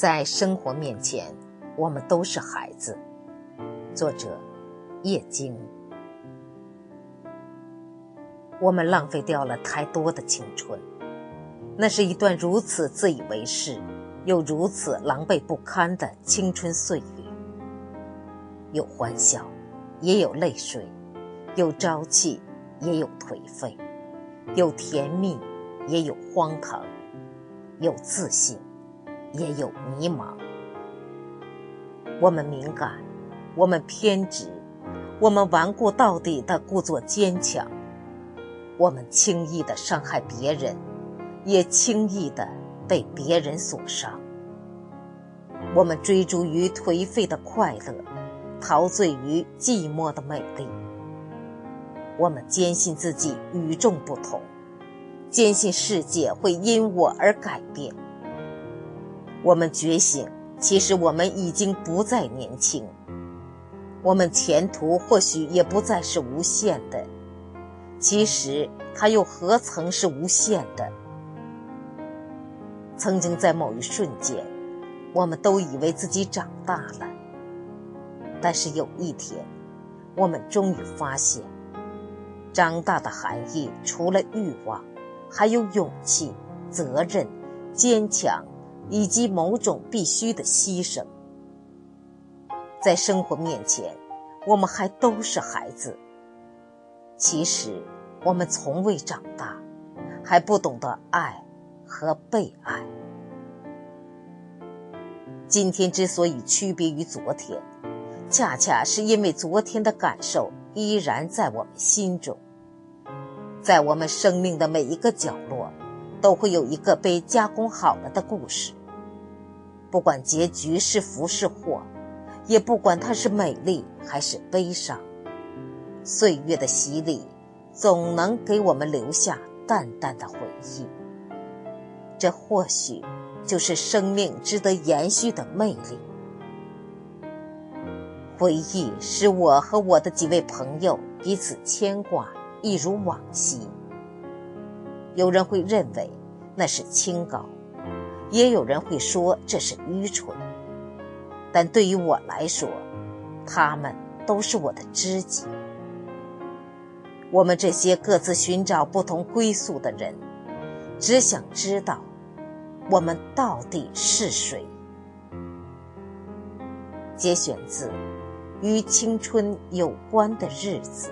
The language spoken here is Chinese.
在生活面前，我们都是孩子。作者：叶京。我们浪费掉了太多的青春，那是一段如此自以为是，又如此狼狈不堪的青春岁月。有欢笑，也有泪水；有朝气，也有颓废；有甜蜜，也有荒唐；有自信。也有迷茫。我们敏感，我们偏执，我们顽固到底的故作坚强，我们轻易的伤害别人，也轻易的被别人所伤。我们追逐于颓废的快乐，陶醉于寂寞的美丽。我们坚信自己与众不同，坚信世界会因我而改变。我们觉醒，其实我们已经不再年轻。我们前途或许也不再是无限的，其实它又何曾是无限的？曾经在某一瞬间，我们都以为自己长大了，但是有一天，我们终于发现，长大的含义除了欲望，还有勇气、责任、坚强。以及某种必须的牺牲，在生活面前，我们还都是孩子。其实，我们从未长大，还不懂得爱和被爱。今天之所以区别于昨天，恰恰是因为昨天的感受依然在我们心中，在我们生命的每一个角落，都会有一个被加工好了的故事。不管结局是福是祸，也不管它是美丽还是悲伤，岁月的洗礼总能给我们留下淡淡的回忆。这或许就是生命值得延续的魅力。回忆使我和我的几位朋友彼此牵挂，一如往昔。有人会认为那是清高。也有人会说这是愚蠢，但对于我来说，他们都是我的知己。我们这些各自寻找不同归宿的人，只想知道，我们到底是谁。节选自《与青春有关的日子》。